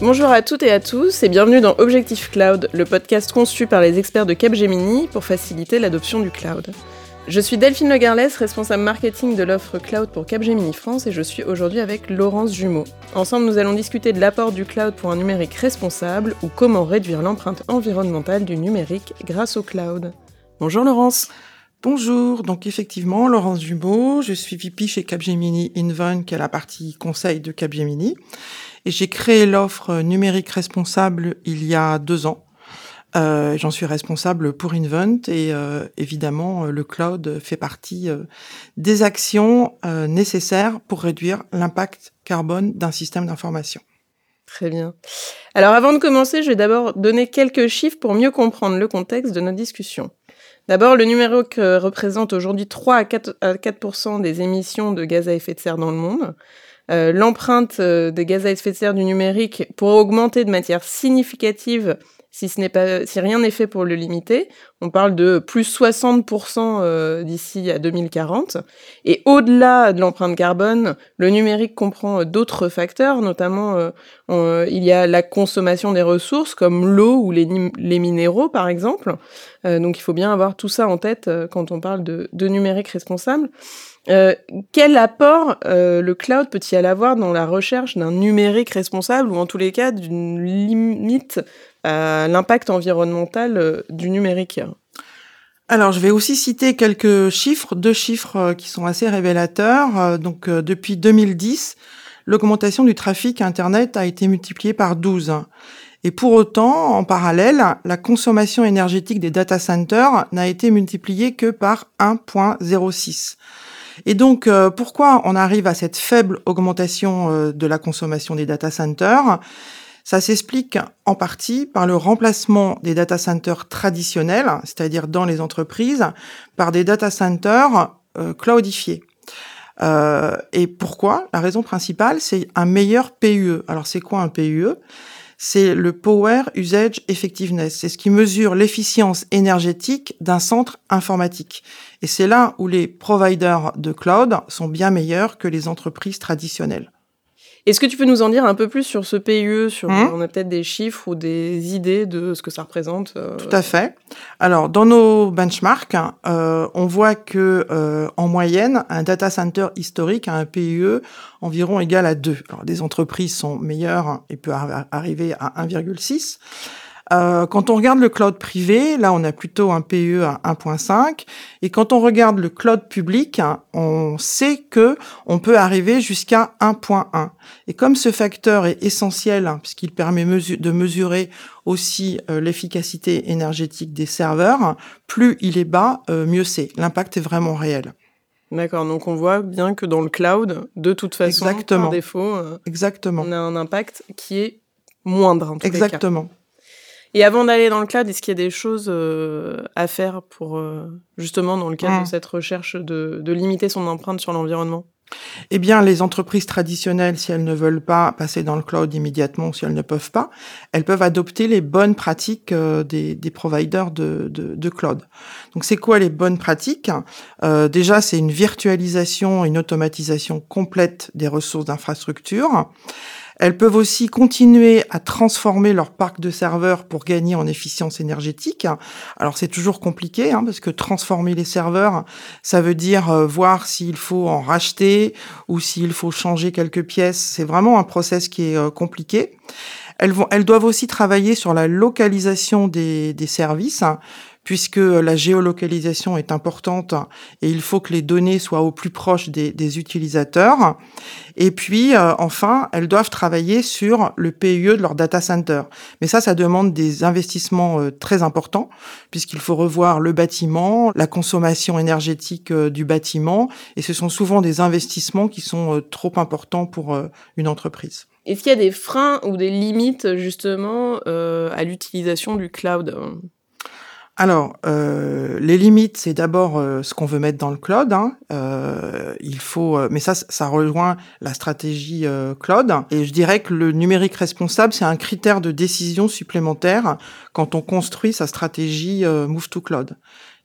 Bonjour à toutes et à tous et bienvenue dans Objectif Cloud, le podcast conçu par les experts de Capgemini pour faciliter l'adoption du cloud. Je suis Delphine Legarlès, responsable marketing de l'offre cloud pour Capgemini France et je suis aujourd'hui avec Laurence Jumeau. Ensemble, nous allons discuter de l'apport du cloud pour un numérique responsable ou comment réduire l'empreinte environnementale du numérique grâce au cloud. Bonjour Laurence. Bonjour, donc effectivement, Laurence Jumeau, je suis VP chez Capgemini Invent, qui est la partie conseil de Capgemini. Et j'ai créé l'offre numérique responsable il y a deux ans. Euh, J'en suis responsable pour Invent et euh, évidemment le cloud fait partie euh, des actions euh, nécessaires pour réduire l'impact carbone d'un système d'information. Très bien. Alors avant de commencer, je vais d'abord donner quelques chiffres pour mieux comprendre le contexte de notre discussion. D'abord, le numérique représente aujourd'hui 3 à 4, à 4 des émissions de gaz à effet de serre dans le monde. Euh, l'empreinte euh, des gaz à effet de serre du numérique pourrait augmenter de manière significative si ce n'est pas si rien n'est fait pour le limiter. On parle de plus 60% euh, d'ici à 2040. Et au-delà de l'empreinte carbone, le numérique comprend d'autres facteurs, notamment il y a la consommation des ressources comme l'eau ou les, minéraux par exemple. donc il faut bien avoir tout ça en tête quand on parle de, numérique responsable. Euh, quel apport euh, le cloud peut-il avoir dans la recherche d'un numérique responsable ou en tous les cas d'une limite l'impact environnemental euh, du numérique alors, je vais aussi citer quelques chiffres, deux chiffres qui sont assez révélateurs. Donc, depuis 2010, l'augmentation du trafic Internet a été multipliée par 12. Et pour autant, en parallèle, la consommation énergétique des data centers n'a été multipliée que par 1.06. Et donc, euh, pourquoi on arrive à cette faible augmentation euh, de la consommation des data centers? Ça s'explique en partie par le remplacement des data centers traditionnels, c'est-à-dire dans les entreprises, par des data centers euh, cloudifiés. et pourquoi? La raison principale, c'est un meilleur PUE. Alors, c'est quoi un PUE c'est le Power Usage Effectiveness. C'est ce qui mesure l'efficience énergétique d'un centre informatique. Et c'est là où les providers de cloud sont bien meilleurs que les entreprises traditionnelles. Est-ce que tu peux nous en dire un peu plus sur ce PIE sur, mmh. On a peut-être des chiffres ou des idées de ce que ça représente euh... Tout à fait. Alors, dans nos benchmarks, euh, on voit que euh, en moyenne, un data center historique a un PIE environ égal à 2. Alors, des entreprises sont meilleures et peut arriver à 1,6. Euh, quand on regarde le cloud privé, là, on a plutôt un PE à 1.5. Et quand on regarde le cloud public, on sait que on peut arriver jusqu'à 1.1. Et comme ce facteur est essentiel, hein, puisqu'il permet de mesurer aussi euh, l'efficacité énergétique des serveurs, plus il est bas, euh, mieux c'est. L'impact est vraiment réel. D'accord, donc on voit bien que dans le cloud, de toute façon, Exactement. par défaut, Exactement. on a un impact qui est moindre. En Exactement. Et avant d'aller dans le cloud, est-ce qu'il y a des choses euh, à faire pour, euh, justement, dans le cadre de cette recherche, de, de limiter son empreinte sur l'environnement? Eh bien, les entreprises traditionnelles, si elles ne veulent pas passer dans le cloud immédiatement, si elles ne peuvent pas, elles peuvent adopter les bonnes pratiques euh, des, des, providers de, de, de, cloud. Donc, c'est quoi les bonnes pratiques? Euh, Déjà, c'est une virtualisation, une automatisation complète des ressources d'infrastructure. Elles peuvent aussi continuer à transformer leur parc de serveurs pour gagner en efficience énergétique. Alors c'est toujours compliqué hein, parce que transformer les serveurs, ça veut dire euh, voir s'il faut en racheter ou s'il faut changer quelques pièces. C'est vraiment un process qui est euh, compliqué. Elles, vont, elles doivent aussi travailler sur la localisation des, des services puisque la géolocalisation est importante et il faut que les données soient au plus proche des, des utilisateurs. Et puis, euh, enfin, elles doivent travailler sur le PIE de leur data center. Mais ça, ça demande des investissements euh, très importants, puisqu'il faut revoir le bâtiment, la consommation énergétique euh, du bâtiment, et ce sont souvent des investissements qui sont trop importants pour une entreprise. Est-ce qu'il y a des freins ou des limites justement à l'utilisation du cloud? Alors, euh, les limites, c'est d'abord euh, ce qu'on veut mettre dans le cloud. Hein. Euh, il faut, mais ça, ça rejoint la stratégie cloud. Et je dirais que le numérique responsable, c'est un critère de décision supplémentaire quand on construit sa stratégie Move to Cloud.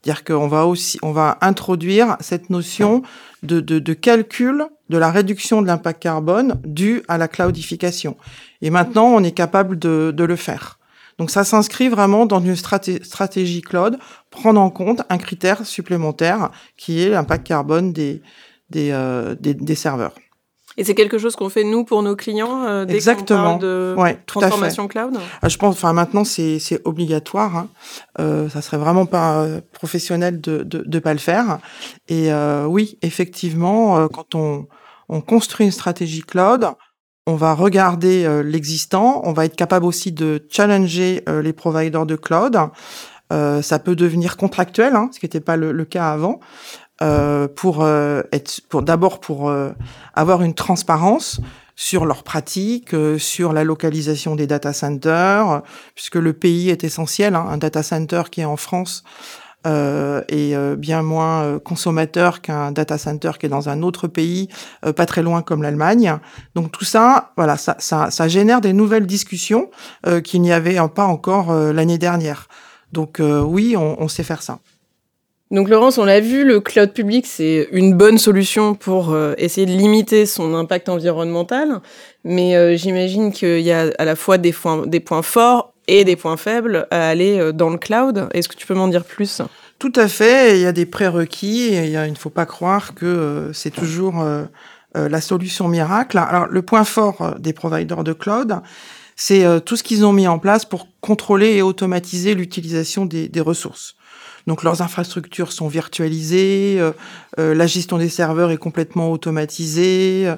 C'est-à-dire qu'on va aussi, on va introduire cette notion de, de, de calcul de la réduction de l'impact carbone due à la cloudification. Et maintenant, on est capable de, de le faire. Donc ça s'inscrit vraiment dans une stratégie cloud, prendre en compte un critère supplémentaire qui est l'impact carbone des, des, euh, des, des serveurs. Et c'est quelque chose qu'on fait nous pour nos clients euh, dès Exactement. de ouais, transformation cloud? Ah, je pense, enfin maintenant c'est c'est obligatoire. Hein. Euh, ça serait vraiment pas euh, professionnel de, de de pas le faire. Et euh, oui, effectivement, euh, quand on on construit une stratégie cloud, on va regarder l'existant. On va être capable aussi de challenger les providers de cloud. ça peut devenir contractuel, hein, ce qui n'était pas le, cas avant. Euh, pour euh, être pour d'abord pour euh, avoir une transparence sur leurs pratiques, sur la localisation des data centers, puisque le pays est essentiel. Hein. Un data center qui est en France euh, est bien moins consommateur qu'un data center qui est dans un autre pays, pas très loin comme l'Allemagne. Donc tout ça, voilà, ça, ça, ça génère des nouvelles discussions qu'il n'y avait pas encore l'année dernière. Donc oui, on, on sait faire ça. Donc Laurence, on l'a vu, le cloud public, c'est une bonne solution pour euh, essayer de limiter son impact environnemental, mais euh, j'imagine qu'il y a à la fois des points, des points forts et des points faibles à aller euh, dans le cloud. Est-ce que tu peux m'en dire plus? Tout à fait, il y a des prérequis, il ne faut pas croire que c'est toujours la solution miracle. Alors le point fort des providers de cloud, c'est tout ce qu'ils ont mis en place pour contrôler et automatiser l'utilisation des, ressources. Donc leurs infrastructures sont virtualisées, euh, euh, la gestion des serveurs est complètement automatisée.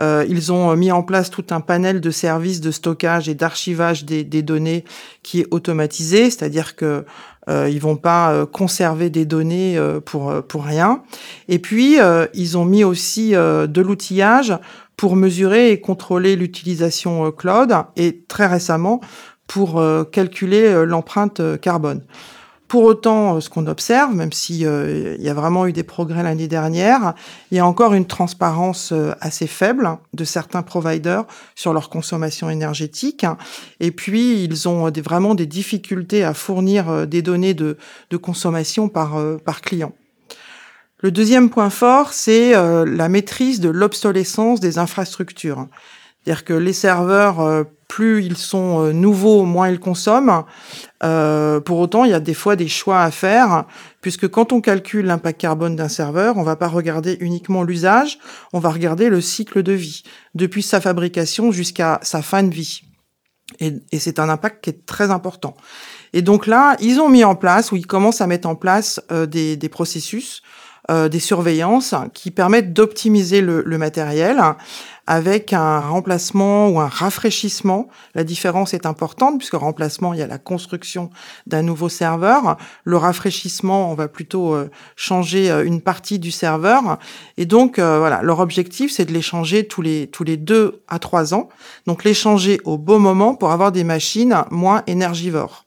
Euh, ils ont mis en place tout un panel de services de stockage et d'archivage des, des, données qui est automatisé, c'est-à-dire que euh, ils vont pas conserver des données pour pour rien. Et puis ils ont mis aussi de l'outillage pour mesurer et contrôler l'utilisation cloud et très récemment pour calculer l'empreinte carbone. Pour autant, euh, ce qu'on observe, même s'il euh, y a vraiment eu des progrès l'année dernière, il y a encore une transparence euh, assez faible de certains providers sur leur consommation énergétique. Et puis, ils ont vraiment des difficultés à fournir des données de, de consommation par, par client. Le deuxième point fort, c'est la maîtrise de l'obsolescence des infrastructures. C'est-à-dire que les serveurs plus ils sont euh, nouveaux, moins ils consomment. Euh, pour autant, il y a des fois des choix à faire, puisque quand on calcule l'impact carbone d'un serveur, on va pas regarder uniquement l'usage, on va regarder le cycle de vie, depuis sa fabrication jusqu'à sa fin de vie. Et, et c'est un impact qui est très important. Et donc là, ils ont mis en place, ou ils commencent à mettre en place euh, des, des, processus, euh, des surveillances qui permettent d'optimiser le, le matériel avec un remplacement ou un rafraîchissement. La différence est importante puisque remplacement, il y a la construction d'un nouveau serveur. Le rafraîchissement, on va plutôt euh, changer euh, une partie du serveur. Et donc, euh, voilà, leur objectif, c'est de les changer tous les, tous les deux à trois ans. Donc, les changer au beau moment pour avoir des machines moins énergivores.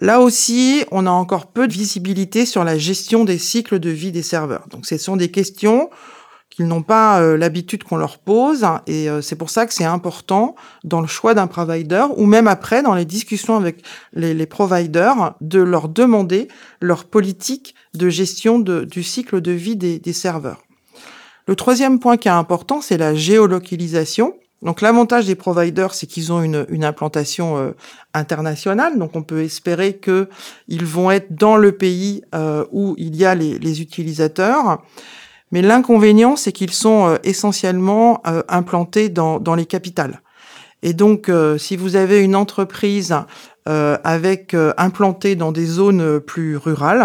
Là aussi, on a encore peu de visibilité sur la gestion des cycles de vie des serveurs. Donc, ce sont des questions qu'ils n'ont pas euh, l'habitude qu'on leur pose. Et euh, c'est pour ça que c'est important dans le choix d'un provider ou même après dans les discussions avec les, les providers de leur demander leur politique de gestion de, du cycle de vie des, des serveurs. Le troisième point qui est important, c'est la géolocalisation. Donc l'avantage des providers, c'est qu'ils ont une, une implantation euh, internationale, donc on peut espérer que ils vont être dans le pays euh, où il y a les, les utilisateurs. Mais l'inconvénient, c'est qu'ils sont euh, essentiellement euh, implantés dans, dans, les capitales. Et donc, euh, si vous avez une entreprise avec implantée dans des zones plus rurales,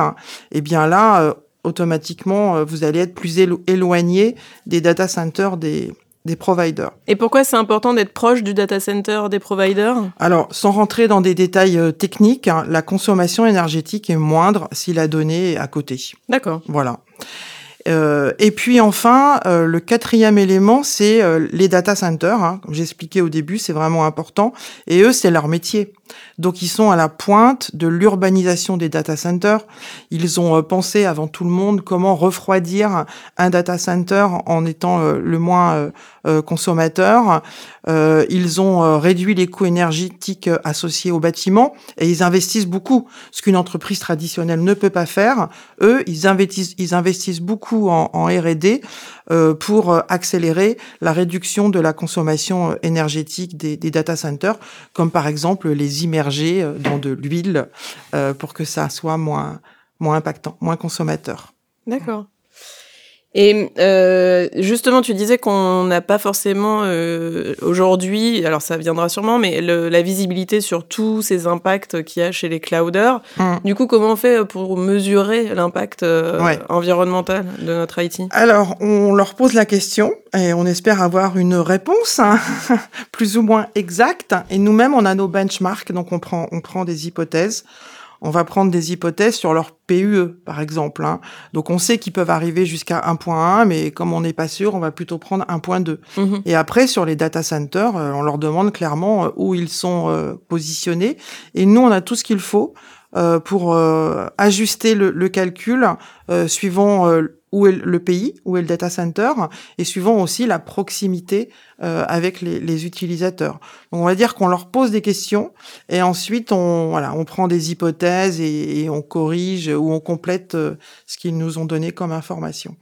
eh bien là, automatiquement, vous allez être plus éloigné des data centers des, des providers. Et pourquoi c'est important d'être proche du data center des providers? Alors, sans rentrer dans des détails techniques, hein, la consommation énergétique est moindre si la donnée est à côté. D'accord. Voilà. Euh, et puis enfin, euh, le quatrième élément, c'est euh, les data centers. Hein. Comme j'expliquais au début, c'est vraiment important. Et eux, c'est leur métier. Donc ils sont à la pointe de l'urbanisation des data centers. Ils ont euh, pensé avant tout le monde comment refroidir un data center en étant euh, le moins euh, consommateur. ils ont réduit les coûts énergétiques associés au bâtiment et ils investissent beaucoup, ce qu'une entreprise traditionnelle ne peut pas faire. Eux, ils investissent, beaucoup en, en R&D pour accélérer la réduction de la consommation énergétique des, des data centers, comme par exemple les immerger euh, dans de l'huile euh, pour que ça soit moins, moins impactant, moins consommateur. D'accord. Et euh, justement, tu disais qu'on n'a pas forcément euh, aujourd'hui, alors ça viendra sûrement, mais le, la visibilité sur tous ces impacts qu'il y a chez les clouders. Mm. Du coup, comment on fait pour mesurer l'impact euh, environnemental de notre IT Alors, on leur pose la question et on espère avoir une réponse hein, plus ou moins exacte. Et nous-mêmes, on a nos benchmarks, donc on prend, on prend des hypothèses on va prendre des hypothèses sur leur PUE, par exemple. Hein. Donc on sait qu'ils peuvent arriver jusqu'à 1.1, mais comme on n'est pas sûr, on va plutôt prendre 1.2. Mhm. Et après, sur les data centers, euh, on leur demande clairement euh, où ils sont euh, positionnés. Et nous, on a tout ce qu'il faut pour ajuster le, le calcul suivant où est le pays, où est le data center, et suivant aussi la proximité euh, avec les, les, utilisateurs. Donc on va dire qu'on leur pose des questions, et ensuite on voilà, on prend des hypothèses et, et on corrige ou on complète euh, ce qu'ils nous ont donné comme information.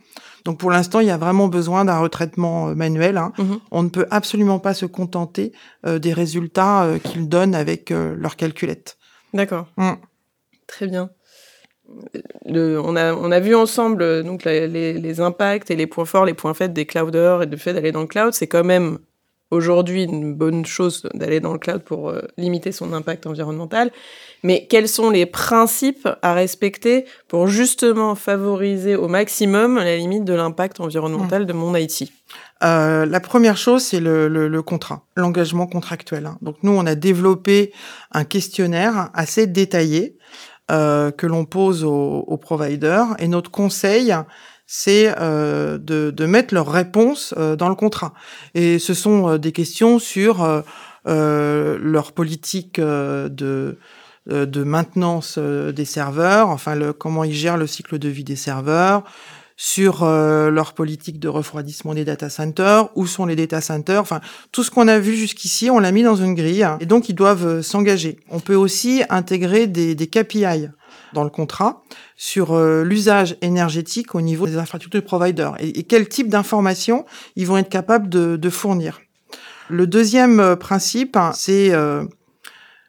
Donc pour l'instant, il y a vraiment besoin d'un retraitement euh, manuel. Hein. Mm-hmm. On ne peut absolument pas se contenter euh, des résultats qu'ils donnent avec leur calculette. D'accord. Mm. Très bien on, a, on a vu ensemble euh, les, les, impacts et les points forts, les points faibles des clouders et du fait d'aller dans le cloud. C'est quand même aujourd'hui une bonne chose d'aller dans le cloud pour euh, limiter son impact environnemental. Mais quels sont les principes à respecter pour justement favoriser au maximum la limite de l'impact environnemental de mon IT euh, la première chose, c'est le, le, contrat, l'engagement contractuel. Hein. Donc nous, on a développé un questionnaire assez détaillé euh, que l'on pose aux, aux, providers. Et notre conseil, c'est euh, de, de, mettre leurs réponses euh, dans le contrat. Et ce sont euh, des questions sur leur politique de de maintenance des serveurs, enfin le, comment ils gèrent le cycle de vie des serveurs, sur euh, leur politique de refroidissement des data centers, où sont les data centers, enfin tout ce qu'on a vu jusqu'ici, on l'a mis dans une grille et donc ils doivent euh, s'engager. On peut aussi intégrer des, des KPI dans le contrat sur euh, l'usage énergétique au niveau des infrastructures providers et, et quel type d'informations ils vont être capables de, de, fournir. Le deuxième principe, hein, c'est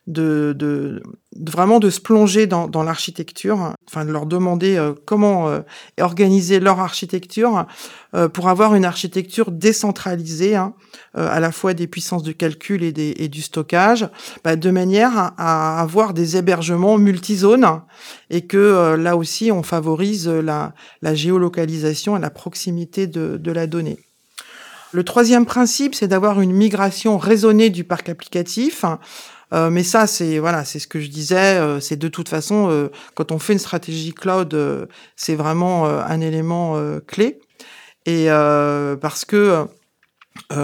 de, de, vraiment de se plonger dans, dans l'architecture, enfin de leur demander euh, comment euh, organiser leur architecture euh, pour avoir une architecture décentralisée, hein, à la fois des puissances de calcul et, des, et du stockage, bah, de manière à, avoir des hébergements multizones et que là aussi on favorise la, la géolocalisation et la proximité de, de la donnée. Le troisième principe, c'est d'avoir une migration raisonnée du parc applicatif. Euh, mais ça, c'est voilà, c'est ce que je disais. Euh, c'est de toute façon, euh, quand on fait une stratégie cloud, c'est vraiment un élément clé. Et parce que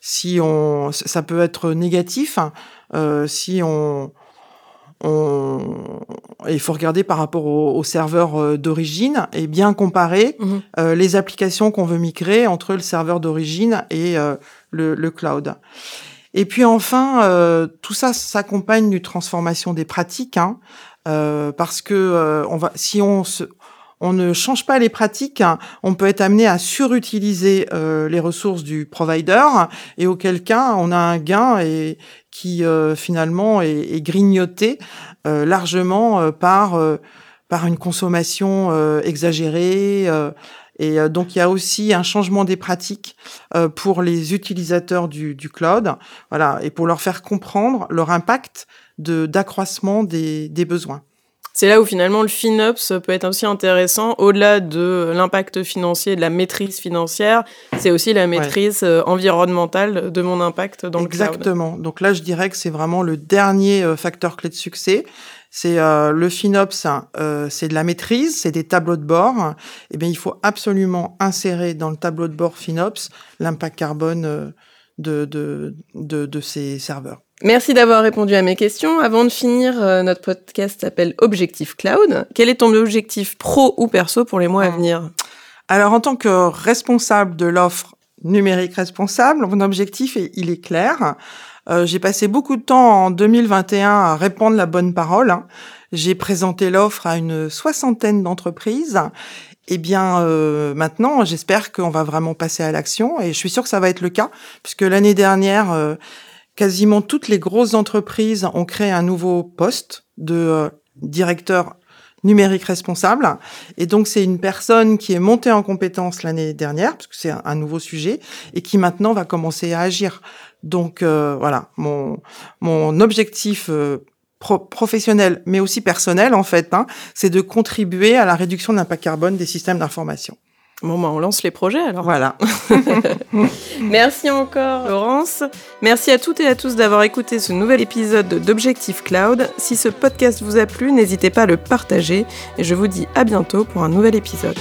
si on, ça peut être négatif hein, si on on, il faut regarder par rapport aux, serveurs d'origine et bien comparer mmh les applications qu'on veut migrer entre le serveur d'origine et le, le, cloud. Et puis enfin, euh, tout ça s'accompagne d'une transformation des pratiques, hein, euh, parce que euh, on va, si on se, on ne change pas les pratiques, hein, on peut être amené à surutiliser les ressources du provider, et auquel cas on a un gain et qui finalement est, est grignoté largement par par une consommation exagérée et euh, donc il y a aussi un changement des pratiques euh, pour les utilisateurs du, du, cloud, voilà, et pour leur faire comprendre leur impact de d'accroissement des, des besoins. C'est là où finalement le FinOps peut être aussi intéressant, au-delà de l'impact financier, de la maîtrise financière, c'est aussi la maîtrise euh, environnementale de mon impact dans le cloud. Exactement. Donc là, je dirais que c'est vraiment le dernier facteur clé de succès. C'est euh, le FinOps, euh, c'est de la maîtrise, c'est des tableaux de bord. Eh bien, il faut absolument insérer dans le tableau de bord FinOps l'impact carbone euh, de, de, de, de, ces serveurs. Merci d'avoir répondu à mes questions. Avant de finir, euh, notre podcast s'appelle Objectif Cloud. Quel est ton objectif pro ou perso pour les mois à venir? Alors, en tant que responsable de l'offre numérique responsable, mon objectif, est, il est clair. Euh, j'ai passé beaucoup de temps en 2021 à répandre la bonne parole. J'ai présenté l'offre à une soixantaine d'entreprises. Eh bien, euh, maintenant, j'espère qu'on va vraiment passer à l'action et je suis sûre que ça va être le cas, puisque l'année dernière, euh, quasiment toutes les grosses entreprises ont créé un nouveau poste de directeur numérique responsable. Et donc, c'est une personne qui est montée en compétence l'année dernière, parce que c'est un, nouveau sujet, et qui maintenant va commencer à agir. Donc, euh, voilà, mon, mon objectif euh, professionnel, mais aussi personnel, en fait, hein, c'est de contribuer à la réduction de l'impact carbone des systèmes d'information. Bon, bah, on lance les projets alors. Voilà. Merci encore, Laurence. Merci à toutes et à tous d'avoir écouté ce nouvel épisode d'Objectif Cloud. Si ce podcast vous a plu, n'hésitez pas à le partager et je vous dis à bientôt pour un nouvel épisode.